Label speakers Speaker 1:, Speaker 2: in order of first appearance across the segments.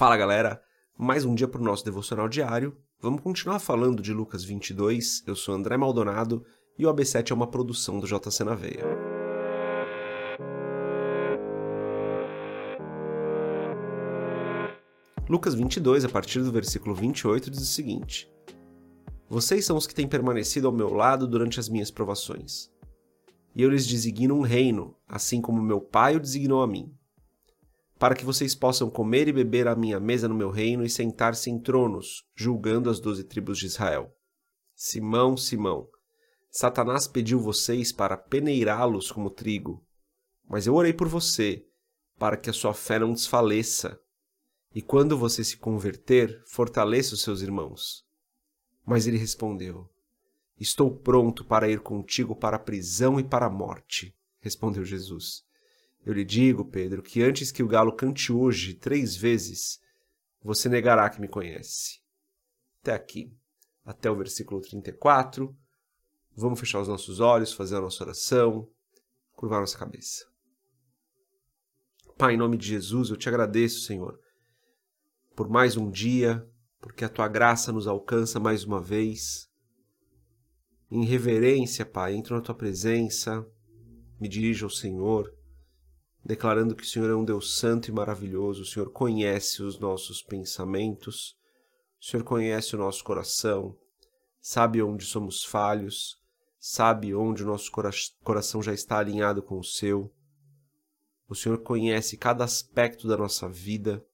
Speaker 1: Fala galera, mais um dia para o nosso devocional diário. Vamos continuar falando de Lucas 22. Eu sou André Maldonado e o AB7 é uma produção do JC na Veia. Lucas 22, a partir do versículo 28, diz o seguinte: Vocês são os que têm permanecido ao meu lado durante as minhas provações. E eu lhes designo um reino, assim como meu pai o designou a mim para que vocês possam comer e beber à minha mesa no meu reino e sentar-se em tronos, julgando as doze tribos de Israel. Simão, Simão, Satanás pediu vocês para peneirá-los como trigo, mas eu orei por você, para que a sua fé não desfaleça. E quando você se converter, fortaleça os seus irmãos. Mas ele respondeu: Estou pronto para ir contigo para a prisão e para a morte, respondeu Jesus. Eu lhe digo, Pedro, que antes que o galo cante hoje três vezes, você negará que me conhece. Até aqui. Até o versículo 34. Vamos fechar os nossos olhos, fazer a nossa oração, curvar nossa cabeça. Pai, em nome de Jesus, eu te agradeço, Senhor, por mais um dia, porque a tua graça nos alcança mais uma vez. Em reverência, Pai, entro na tua presença, me dirijo ao Senhor declarando que o Senhor é um Deus santo e maravilhoso, o Senhor conhece os nossos pensamentos, o Senhor conhece o nosso coração, sabe onde somos falhos, sabe onde o nosso coração já está alinhado com o seu. O Senhor conhece cada aspecto da nossa vida.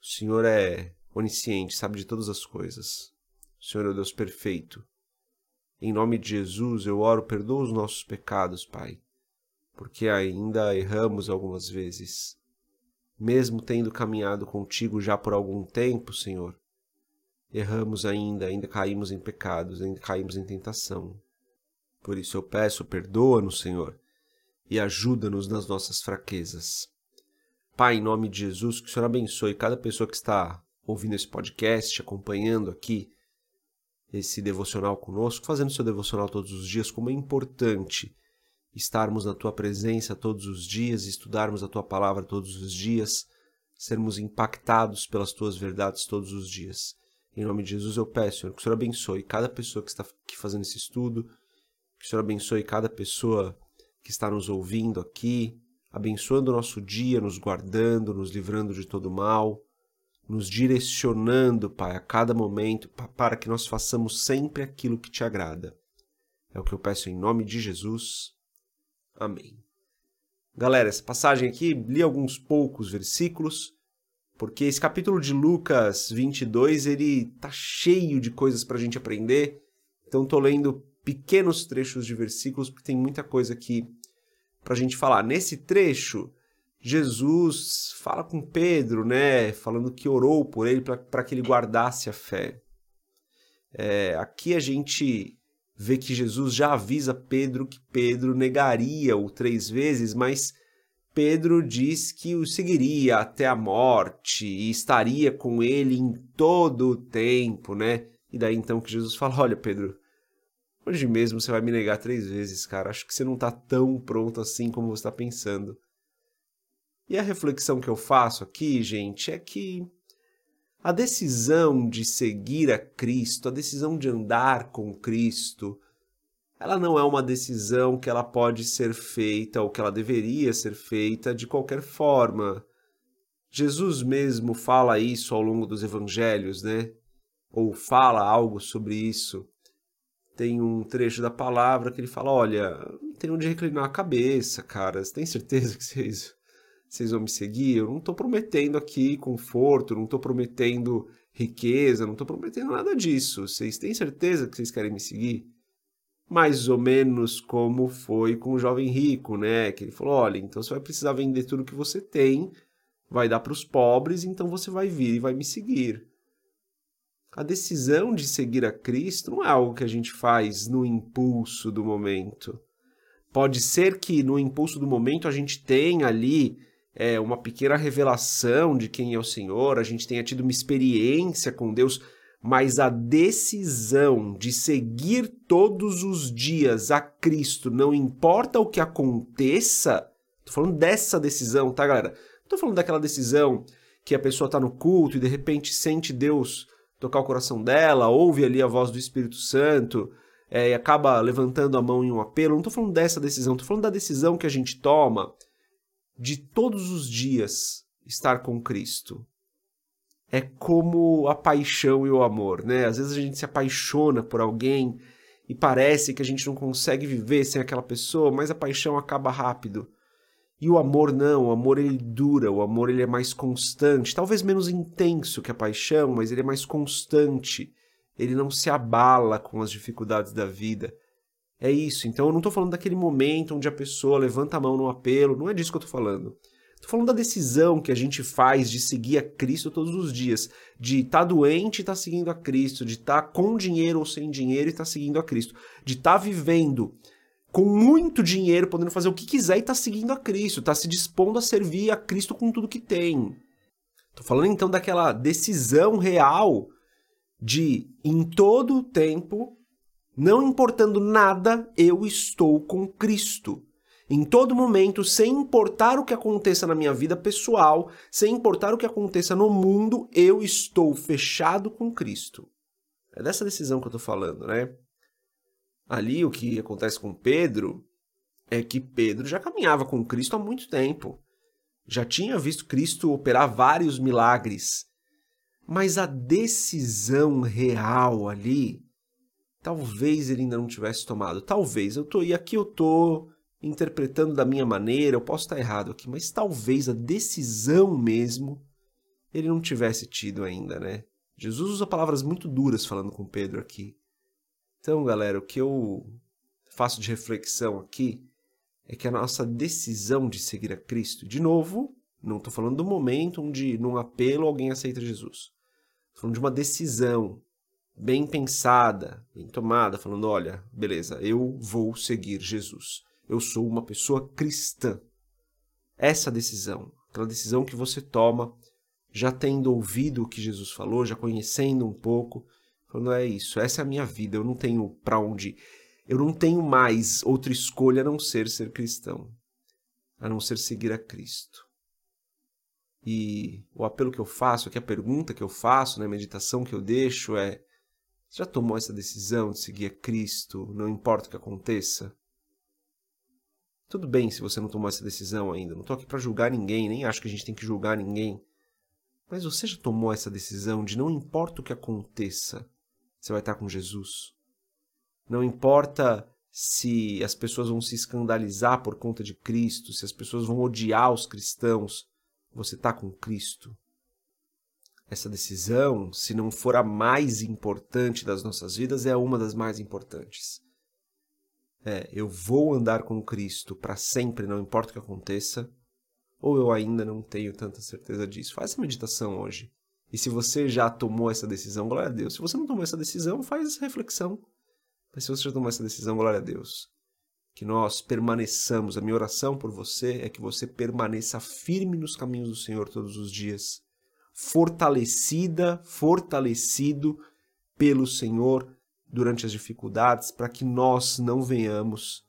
Speaker 1: O Senhor é onisciente, sabe de todas as coisas. O Senhor é o Deus perfeito. Em nome de Jesus, eu oro, perdoa os nossos pecados, Pai porque ainda erramos algumas vezes. Mesmo tendo caminhado contigo já por algum tempo, Senhor, erramos ainda, ainda caímos em pecados, ainda caímos em tentação. Por isso eu peço, perdoa-nos, Senhor, e ajuda-nos nas nossas fraquezas. Pai, em nome de Jesus, que o Senhor abençoe cada pessoa que está ouvindo esse podcast, acompanhando aqui esse devocional conosco, fazendo seu devocional todos os dias, como é importante estarmos na tua presença todos os dias, estudarmos a tua palavra todos os dias, sermos impactados pelas tuas verdades todos os dias. Em nome de Jesus eu peço, Senhor, que o Senhor abençoe cada pessoa que está aqui fazendo esse estudo, que o Senhor abençoe cada pessoa que está nos ouvindo aqui, abençoando o nosso dia, nos guardando, nos livrando de todo mal, nos direcionando, Pai, a cada momento, para que nós façamos sempre aquilo que te agrada. É o que eu peço em nome de Jesus. Amém. Galera, essa passagem aqui, li alguns poucos versículos, porque esse capítulo de Lucas 22, ele tá cheio de coisas para a gente aprender. Então tô lendo pequenos trechos de versículos, porque tem muita coisa aqui para a gente falar. Nesse trecho, Jesus fala com Pedro, né, falando que orou por ele para que ele guardasse a fé. É, aqui a gente vê que Jesus já avisa Pedro que Pedro negaria-o três vezes, mas Pedro diz que o seguiria até a morte e estaria com ele em todo o tempo, né? E daí então que Jesus fala: Olha, Pedro, hoje mesmo você vai me negar três vezes, cara. Acho que você não está tão pronto assim como você está pensando. E a reflexão que eu faço aqui, gente, é que a decisão de seguir a Cristo, a decisão de andar com Cristo, ela não é uma decisão que ela pode ser feita ou que ela deveria ser feita de qualquer forma. Jesus mesmo fala isso ao longo dos evangelhos, né? Ou fala algo sobre isso. Tem um trecho da palavra que ele fala: Olha, não tem onde reclinar a cabeça, cara. Você tem certeza que vocês vocês vão me seguir. Eu não estou prometendo aqui conforto, não estou prometendo riqueza, não estou prometendo nada disso. Vocês têm certeza que vocês querem me seguir? Mais ou menos como foi com o jovem rico, né? Que ele falou: olha, então você vai precisar vender tudo que você tem, vai dar para os pobres, então você vai vir e vai me seguir. A decisão de seguir a Cristo não é algo que a gente faz no impulso do momento. Pode ser que no impulso do momento a gente tenha ali é, uma pequena revelação de quem é o Senhor, a gente tenha tido uma experiência com Deus, mas a decisão de seguir todos os dias a Cristo, não importa o que aconteça, tô falando dessa decisão, tá, galera? Não tô falando daquela decisão que a pessoa está no culto e de repente sente Deus tocar o coração dela, ouve ali a voz do Espírito Santo é, e acaba levantando a mão em um apelo. Não estou falando dessa decisão, estou falando da decisão que a gente toma de todos os dias estar com Cristo. É como a paixão e o amor, né? Às vezes a gente se apaixona por alguém e parece que a gente não consegue viver sem aquela pessoa, mas a paixão acaba rápido. E o amor não, o amor ele dura, o amor ele é mais constante, talvez menos intenso que a paixão, mas ele é mais constante. Ele não se abala com as dificuldades da vida. É isso. Então eu não estou falando daquele momento onde a pessoa levanta a mão no apelo, não é disso que eu estou falando. Estou falando da decisão que a gente faz de seguir a Cristo todos os dias, de estar tá doente e estar tá seguindo a Cristo, de estar tá com dinheiro ou sem dinheiro e estar tá seguindo a Cristo, de estar tá vivendo com muito dinheiro, podendo fazer o que quiser e estar tá seguindo a Cristo, está se dispondo a servir a Cristo com tudo que tem. Estou falando então daquela decisão real de, em todo o tempo, não importando nada, eu estou com Cristo. Em todo momento, sem importar o que aconteça na minha vida pessoal, sem importar o que aconteça no mundo, eu estou fechado com Cristo. É dessa decisão que eu estou falando, né? Ali o que acontece com Pedro é que Pedro já caminhava com Cristo há muito tempo. Já tinha visto Cristo operar vários milagres. Mas a decisão real ali, talvez ele ainda não tivesse tomado. Talvez. Eu tô e aqui eu tô interpretando da minha maneira, eu posso estar errado aqui, mas talvez a decisão mesmo ele não tivesse tido ainda, né? Jesus usa palavras muito duras falando com Pedro aqui. Então, galera, o que eu faço de reflexão aqui é que a nossa decisão de seguir a Cristo, de novo, não estou falando do momento onde, num apelo, alguém aceita Jesus. Estou falando de uma decisão bem pensada, bem tomada, falando: olha, beleza, eu vou seguir Jesus. Eu sou uma pessoa cristã. Essa decisão, aquela decisão que você toma, já tendo ouvido o que Jesus falou, já conhecendo um pouco, Falando, é isso, essa é a minha vida, eu não tenho para onde. Eu não tenho mais outra escolha a não ser ser cristão, a não ser seguir a Cristo. E o apelo que eu faço, aqui a pergunta que eu faço, né, a meditação que eu deixo é: você já tomou essa decisão de seguir a Cristo, não importa o que aconteça? Tudo bem se você não tomou essa decisão ainda, não estou aqui para julgar ninguém, nem acho que a gente tem que julgar ninguém. Mas você já tomou essa decisão de não importa o que aconteça, você vai estar com Jesus. Não importa se as pessoas vão se escandalizar por conta de Cristo, se as pessoas vão odiar os cristãos, você está com Cristo. Essa decisão, se não for a mais importante das nossas vidas, é uma das mais importantes. É, eu vou andar com Cristo para sempre, não importa o que aconteça, ou eu ainda não tenho tanta certeza disso. Essa meditação hoje. E se você já tomou essa decisão, glória a Deus. Se você não tomou essa decisão, faz essa reflexão. Mas se você já tomou essa decisão, glória a Deus. Que nós permaneçamos. A minha oração por você é que você permaneça firme nos caminhos do Senhor todos os dias. Fortalecida, fortalecido pelo Senhor durante as dificuldades, para que nós não venhamos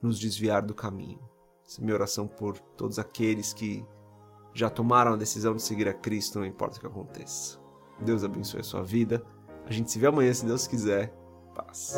Speaker 1: nos desviar do caminho. Essa é minha oração por todos aqueles que já tomaram a decisão de seguir a Cristo, não importa o que aconteça. Deus abençoe a sua vida. A gente se vê amanhã, se Deus quiser. Paz.